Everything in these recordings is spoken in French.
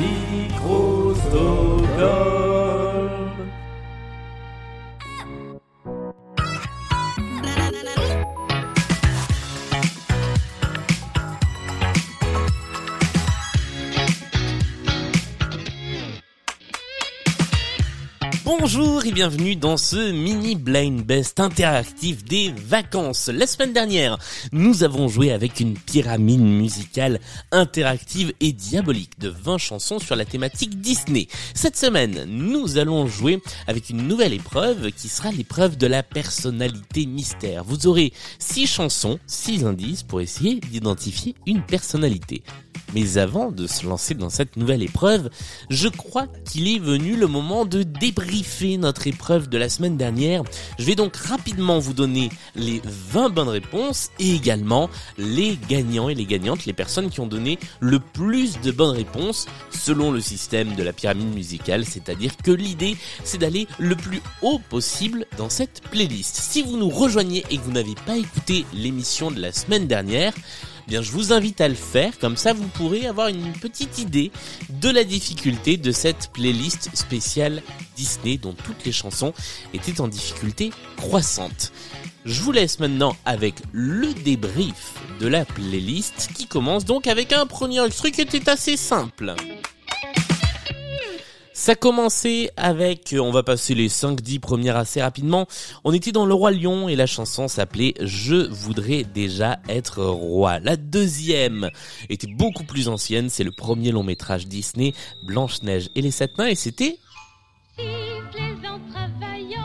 Micro-Stockholm. Bonjour et bienvenue dans ce mini blind best interactif des vacances. La semaine dernière, nous avons joué avec une pyramide musicale interactive et diabolique de 20 chansons sur la thématique Disney. Cette semaine, nous allons jouer avec une nouvelle épreuve qui sera l'épreuve de la personnalité mystère. Vous aurez 6 chansons, 6 indices pour essayer d'identifier une personnalité. Mais avant de se lancer dans cette nouvelle épreuve, je crois qu'il est venu le moment de débriefer notre épreuve de la semaine dernière. Je vais donc rapidement vous donner les 20 bonnes réponses et également les gagnants et les gagnantes, les personnes qui ont donné le plus de bonnes réponses selon le système de la pyramide musicale, c'est-à-dire que l'idée c'est d'aller le plus haut possible dans cette playlist. Si vous nous rejoignez et que vous n'avez pas écouté l'émission de la semaine dernière, bien je vous invite à le faire, comme ça vous pourrez avoir une petite idée de la difficulté de cette playlist spéciale Disney dont toutes les chansons étaient en difficulté croissante. Je vous laisse maintenant avec le débrief de la playlist qui commence donc avec un premier extrait qui était assez simple. Ça commençait avec, on va passer les 5-10 premières assez rapidement, on était dans Le Roi Lion et la chanson s'appelait Je voudrais déjà être roi. La deuxième était beaucoup plus ancienne, c'est le premier long métrage Disney, Blanche-Neige et les Sept Nains et c'était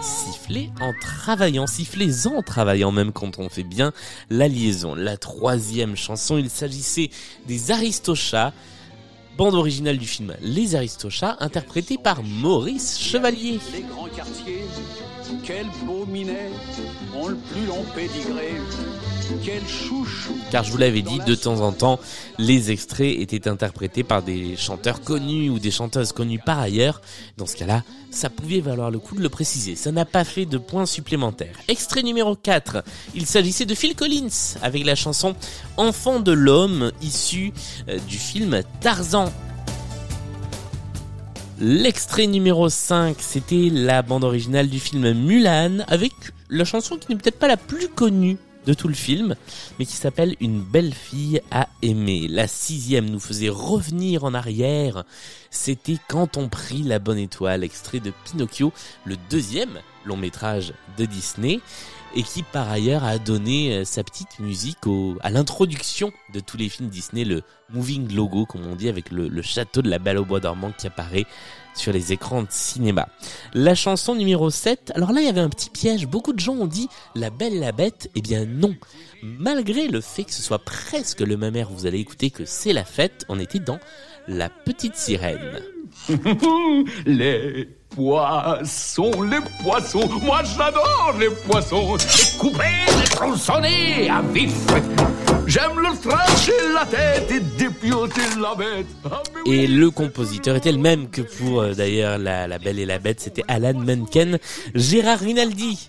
siffler en travaillant, siffler en travaillant même quand on fait bien la liaison. La troisième chanson, il s'agissait des Aristochats, bande originale du film Les Aristochats, interprétée par Maurice Chevalier. Quel beau minet, ont le plus long pédigré, quel chouchou. Car je vous l'avais dit, de temps en temps, les extraits étaient interprétés par des chanteurs connus ou des chanteuses connues par ailleurs. Dans ce cas-là, ça pouvait valoir le coup de le préciser. Ça n'a pas fait de points supplémentaires. Extrait numéro 4. Il s'agissait de Phil Collins avec la chanson Enfant de l'homme issue euh, du film Tarzan. L'extrait numéro 5, c'était la bande originale du film Mulan avec la chanson qui n'est peut-être pas la plus connue de tout le film, mais qui s'appelle Une belle fille à aimer. La sixième nous faisait revenir en arrière. C'était Quand on prit la bonne étoile, extrait de Pinocchio, le deuxième long métrage de Disney, et qui par ailleurs a donné euh, sa petite musique au, à l'introduction de tous les films Disney, le moving logo, comme on dit, avec le, le château de la Belle au bois dormant qui apparaît sur les écrans de cinéma. La chanson numéro 7, alors là il y avait un petit piège, beaucoup de gens ont dit La Belle la Bête, eh bien non. Malgré le fait que ce soit presque le même air, vous allez écouter que c'est la fête, on était dans La Petite Sirène. poissons, les poissons, moi j'adore les poissons. Découper, tronçonner à vif. J'aime le trancher la tête et dépioter la bête. Ah. Et le compositeur était le même que pour euh, d'ailleurs la, la Belle et la Bête, c'était Alan Menken. Gérard Rinaldi,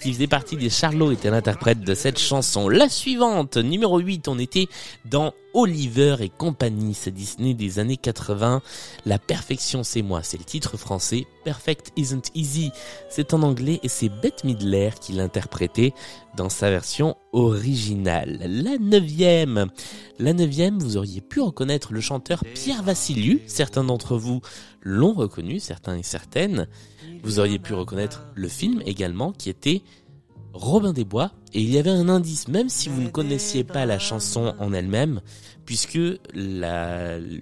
qui faisait partie des Charlots, était l'interprète de cette chanson. La suivante, numéro 8, on était dans Oliver et compagnie, c'est Disney des années 80. La perfection c'est moi, c'est le titre français. Perfect isn't easy, c'est en anglais et c'est Bette Midler qui l'interprétait dans sa version originale. La neuvième, la neuvième, vous auriez pu reconnaître le chanteur Pierre Vassiliou. Certains d'entre vous l'ont reconnu, certains et certaines. Vous auriez pu reconnaître le film également qui était Robin des Bois. Et il y avait un indice, même si vous ne connaissiez pas la chanson en elle-même, puisque la, le,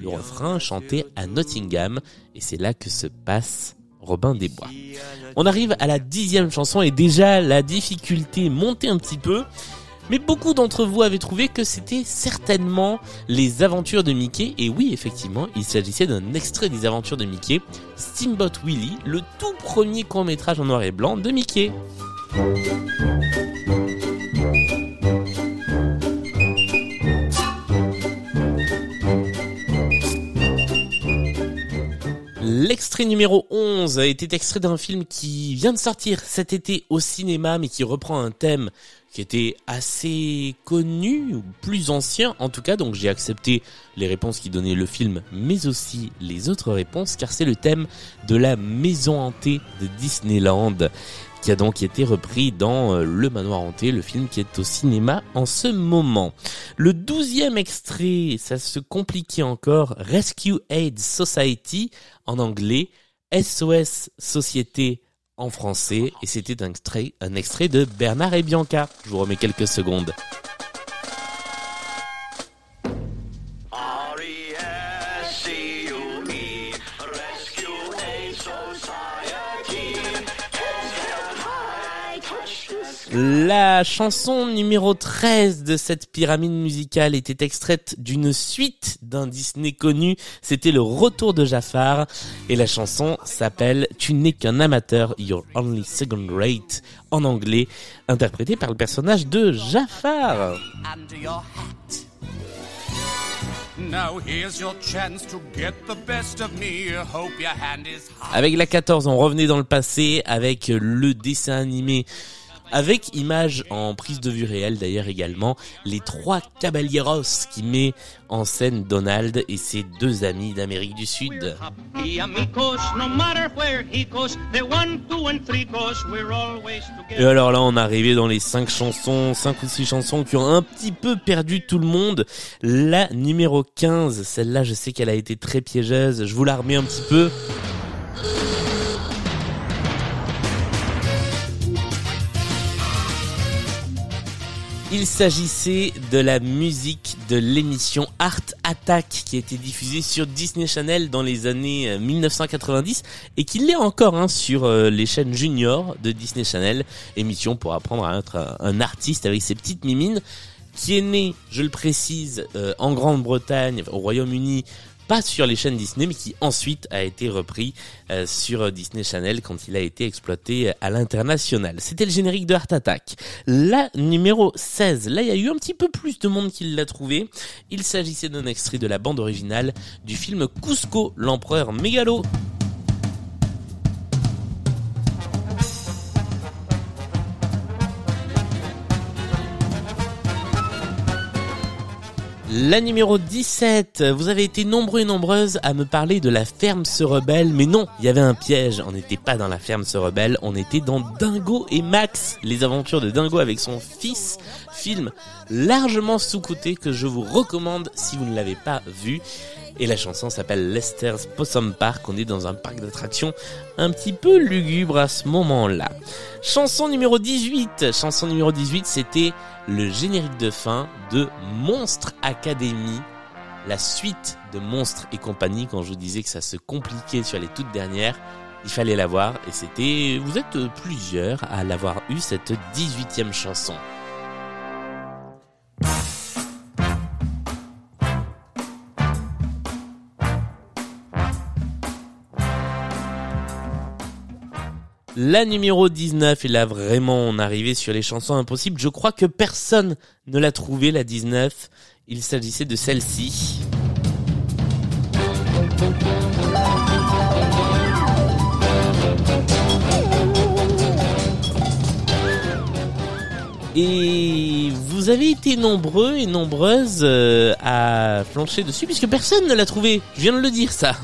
le refrain chantait à Nottingham. Et c'est là que se passe Robin des Bois. On arrive à la dixième chanson et déjà la difficulté montait un petit peu. Mais beaucoup d'entre vous avaient trouvé que c'était certainement les aventures de Mickey. Et oui, effectivement, il s'agissait d'un extrait des aventures de Mickey, Steamboat Willie, le tout premier court métrage en noir et blanc de Mickey. L'extrait numéro 11 était extrait d'un film qui vient de sortir cet été au cinéma mais qui reprend un thème qui était assez connu, plus ancien en tout cas, donc j'ai accepté les réponses qui donnaient le film, mais aussi les autres réponses, car c'est le thème de la maison hantée de Disneyland qui a donc été repris dans euh, Le Manoir Hanté, le film qui est au cinéma en ce moment. Le douzième extrait, ça se compliquait encore, Rescue Aid Society en anglais, SOS Société en français, et c'était un extrait, un extrait de Bernard et Bianca. Je vous remets quelques secondes. La chanson numéro 13 de cette pyramide musicale était extraite d'une suite d'un Disney connu. C'était le retour de Jafar. Et la chanson s'appelle Tu n'es qu'un amateur, You're Only Second Rate en anglais, interprétée par le personnage de Jafar. Under your hat. Now here's your chance to get the best of me. Hope your hand is high. Avec la 14, on revenait dans le passé avec le dessin animé avec image en prise de vue réelle d'ailleurs également, les trois caballeros qui met en scène Donald et ses deux amis d'Amérique du Sud. Et alors là, on est arrivé dans les cinq chansons, cinq ou six chansons qui ont un petit peu perdu tout le monde. La numéro 15, celle-là, je sais qu'elle a été très piégeuse. Je vous la remets un petit peu. Il s'agissait de la musique de l'émission Art Attack qui a été diffusée sur Disney Channel dans les années euh, 1990 et qui l'est encore hein, sur euh, les chaînes juniors de Disney Channel, émission pour apprendre à être un, un artiste avec ses petites mimines, qui est né, je le précise, euh, en Grande-Bretagne, au Royaume-Uni, pas sur les chaînes Disney, mais qui ensuite a été repris euh, sur euh, Disney Channel quand il a été exploité euh, à l'international. C'était le générique de Heart Attack. La numéro 16, là il y a eu un petit peu plus de monde qui l'a trouvé. Il s'agissait d'un extrait de la bande originale du film Cusco, l'empereur mégalo. La numéro 17, vous avez été nombreux et nombreuses à me parler de la ferme se rebelle, mais non, il y avait un piège, on n'était pas dans la ferme se rebelle, on était dans Dingo et Max, les aventures de Dingo avec son fils, film largement sous-coté que je vous recommande si vous ne l'avez pas vu. Et la chanson s'appelle Lester's Possum Park. On est dans un parc d'attractions un petit peu lugubre à ce moment-là. Chanson numéro 18. Chanson numéro 18, c'était le générique de fin de Monstre Academy. La suite de Monstres et compagnie. Quand je vous disais que ça se compliquait sur les toutes dernières, il fallait la voir. Et c'était, vous êtes plusieurs à l'avoir eu cette 18e chanson. La numéro 19, et là vraiment on arrivait sur les chansons impossibles. Je crois que personne ne l'a trouvé la 19. Il s'agissait de celle-ci. Et vous avez été nombreux et nombreuses euh, à flancher dessus puisque personne ne l'a trouvé. Je viens de le dire ça.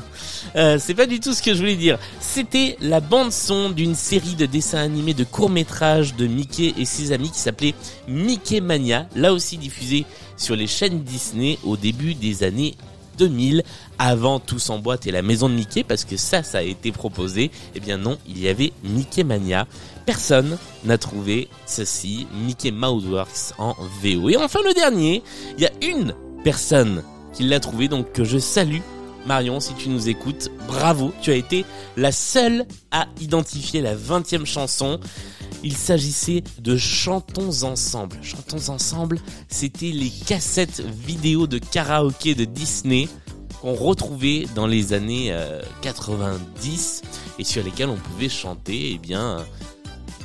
Euh, c'est pas du tout ce que je voulais dire. C'était la bande son d'une série de dessins animés de courts métrages de Mickey et ses amis qui s'appelait Mickey Mania, là aussi diffusée sur les chaînes Disney au début des années 2000, avant Tous en boîte et la maison de Mickey, parce que ça, ça a été proposé. Eh bien non, il y avait Mickey Mania. Personne n'a trouvé ceci, Mickey Mouse Works en VO. Et enfin le dernier, il y a une personne qui l'a trouvé, donc que je salue. Marion, si tu nous écoutes, bravo, tu as été la seule à identifier la 20e chanson. Il s'agissait de Chantons ensemble. Chantons ensemble, c'était les cassettes vidéo de karaoké de Disney qu'on retrouvait dans les années euh, 90 et sur lesquelles on pouvait chanter eh bien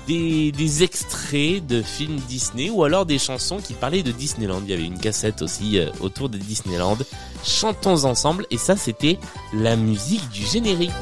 des, extraits de films Disney ou alors des chansons qui parlaient de Disneyland. Il y avait une cassette aussi euh, autour de Disneyland. Chantons ensemble et ça c'était la musique du générique.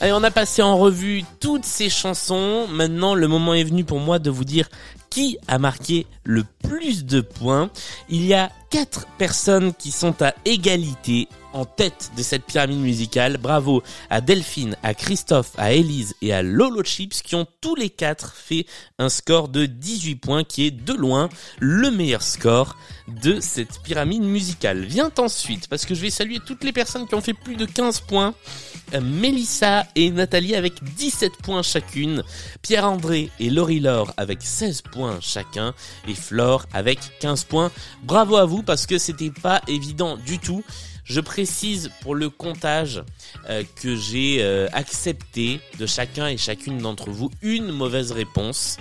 Allez, on a passé en revue toutes ces chansons. Maintenant, le moment est venu pour moi de vous dire qui a marqué le plus de points. Il y a quatre personnes qui sont à égalité en tête de cette pyramide musicale. Bravo à Delphine, à Christophe, à Elise et à Lolo Chips qui ont tous les quatre fait un score de 18 points qui est de loin le meilleur score de cette pyramide musicale. Vient ensuite, parce que je vais saluer toutes les personnes qui ont fait plus de 15 points. Euh, Mélissa et Nathalie avec 17 points chacune, Pierre-André et Laurie Laure avec 16 points chacun et Flore avec 15 points. Bravo à vous parce que c'était pas évident du tout. Je précise pour le comptage euh, que j'ai euh, accepté de chacun et chacune d'entre vous une mauvaise réponse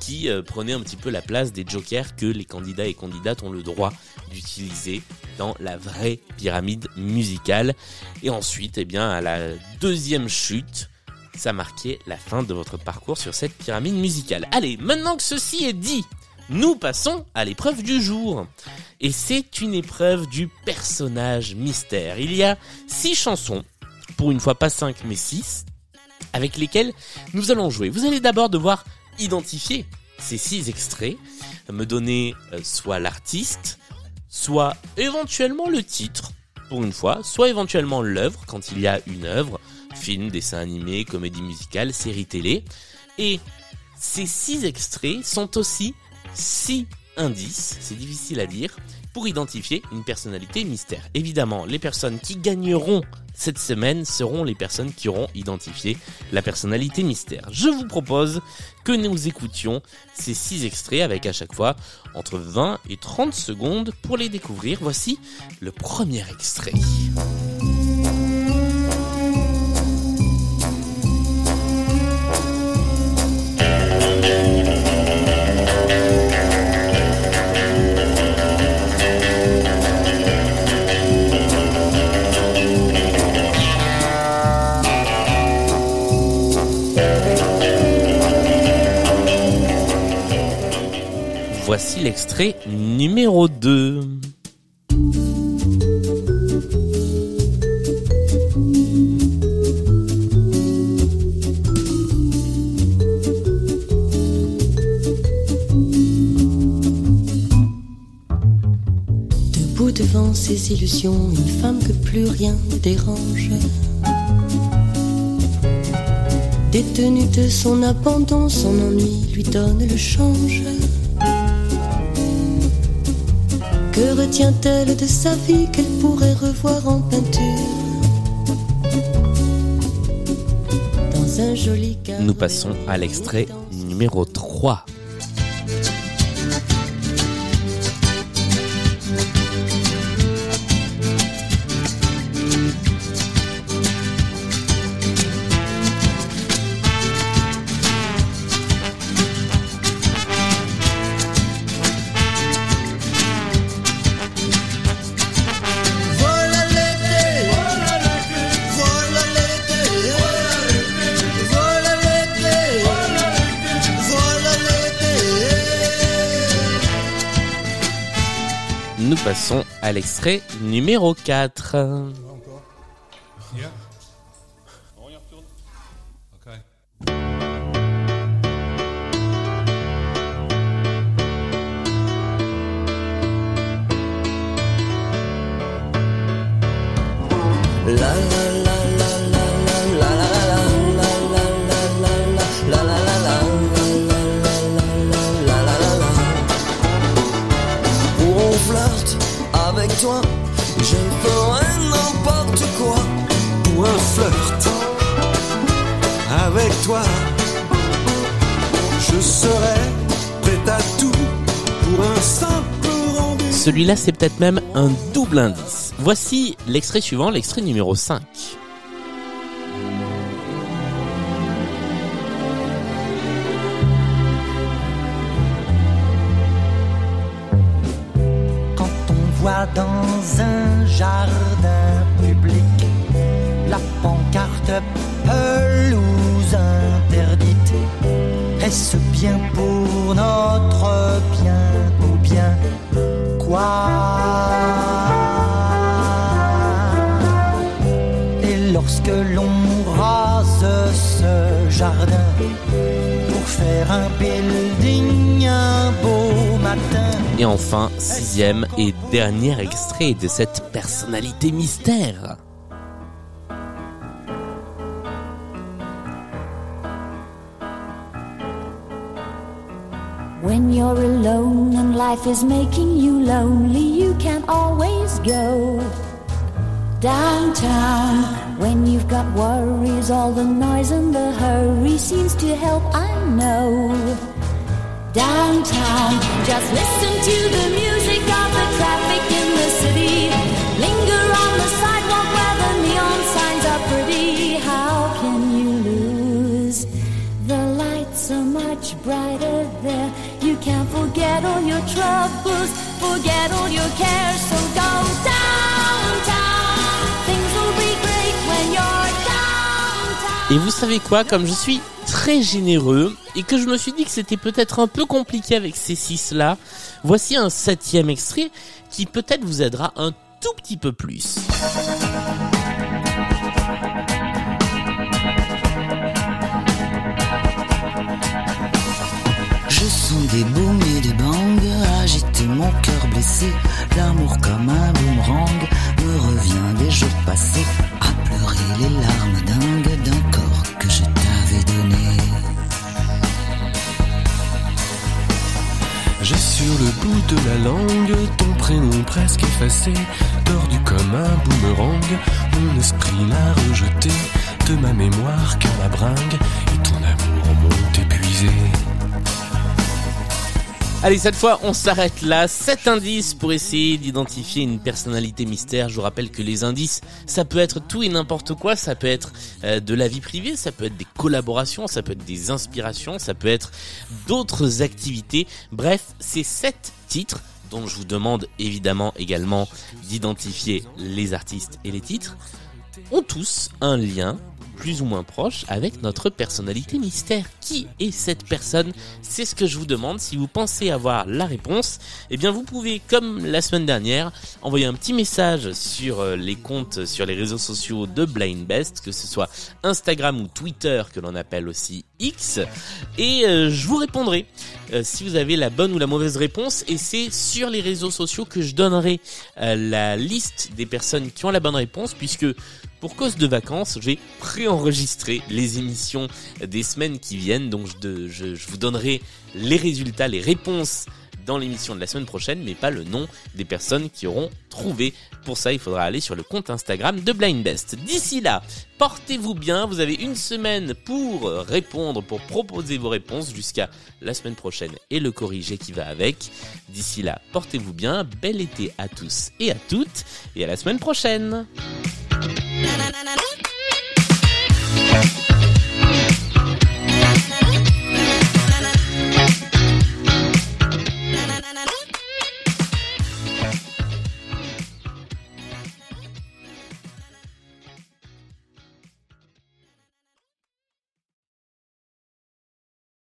qui euh, prenait un petit peu la place des jokers que les candidats et candidates ont le droit d'utiliser dans la vraie pyramide musicale. Et ensuite, eh bien, à la deuxième chute, ça marquait la fin de votre parcours sur cette pyramide musicale. Allez, maintenant que ceci est dit, nous passons à l'épreuve du jour. Et c'est une épreuve du personnage mystère. Il y a six chansons, pour une fois pas cinq mais six, avec lesquelles nous allons jouer. Vous allez d'abord devoir identifier ces six extraits, me donner euh, soit l'artiste, soit éventuellement le titre, pour une fois, soit éventuellement l'œuvre, quand il y a une œuvre, film, dessin animé, comédie musicale, série télé. Et ces six extraits sont aussi six indices, c'est difficile à dire, pour identifier une personnalité mystère. Évidemment, les personnes qui gagneront cette semaine seront les personnes qui auront identifié la personnalité mystère. Je vous propose que nous écoutions ces six extraits avec à chaque fois entre 20 et 30 secondes pour les découvrir. Voici le premier extrait. Voici l'extrait numéro 2. Debout devant ses illusions, une femme que plus rien dérange. Détenue de son abandon, son ennui lui donne le change. Que retient-elle de sa vie qu'elle pourrait revoir en peinture Dans un joli Nous passons à l'extrait numéro 3. Passons à l'extrait numéro 4. Pour toi, je ferai n'importe quoi. Pour un flirt avec toi, je serai prêt à tout pour un simple rendez-vous. Celui-là, c'est peut-être même un double indice. Voici l'extrait suivant, l'extrait numéro 5. Un jardin public la pancarte pelouse interdite, est-ce bien pour notre bien ou bien quoi? Et enfin, sixième et dernier extrait de cette personnalité mystère. When you're alone and life is making you lonely, you can always go downtown. When you've got worries, all the noise and the hurry seems to help, I know. Downtown, just listen to the music of the traffic in the city. Linger on the sidewalk where the neon signs are pretty. How can you lose? The lights are much brighter there. You can't forget all your troubles, forget all your cares. So go downtown. Things will be great when you're downtown. Et vous savez quoi, comme je suis très généreux et que je me suis dit que c'était peut-être un peu compliqué avec ces six là, voici un septième extrait qui peut-être vous aidera un tout petit peu plus. Tordu comme un boomerang. Mon esprit l'a rejeté de ma mémoire car la bringue et ton amour m'ont épuisé. Allez, cette fois, on s'arrête là. Sept indices pour essayer d'identifier une personnalité mystère. Je vous rappelle que les indices, ça peut être tout et n'importe quoi. Ça peut être euh, de la vie privée, ça peut être des collaborations, ça peut être des inspirations, ça peut être d'autres activités. Bref, c'est sept titres dont je vous demande évidemment également d'identifier les artistes et les titres ont tous un lien plus ou moins proche avec notre personnalité mystère. Qui est cette personne? C'est ce que je vous demande. Si vous pensez avoir la réponse, eh bien vous pouvez, comme la semaine dernière, envoyer un petit message sur euh, les comptes, sur les réseaux sociaux de Blind Best, que ce soit Instagram ou Twitter, que l'on appelle aussi X, et euh, je vous répondrai euh, si vous avez la bonne ou la mauvaise réponse. Et c'est sur les réseaux sociaux que je donnerai la liste des personnes qui ont la bonne réponse, puisque pour cause de vacances, je vais préenregistrer les émissions des semaines qui viennent. Donc je, je, vous donnerai les résultats, les réponses dans l'émission de la semaine prochaine, mais pas le nom des personnes qui auront trouvé. Pour ça, il faudra aller sur le compte Instagram de Blind Best. D'ici là, portez-vous bien. Vous avez une semaine pour répondre, pour proposer vos réponses jusqu'à la semaine prochaine et le corriger qui va avec. D'ici là, portez-vous bien. Bel été à tous et à toutes et à la semaine prochaine. na na na na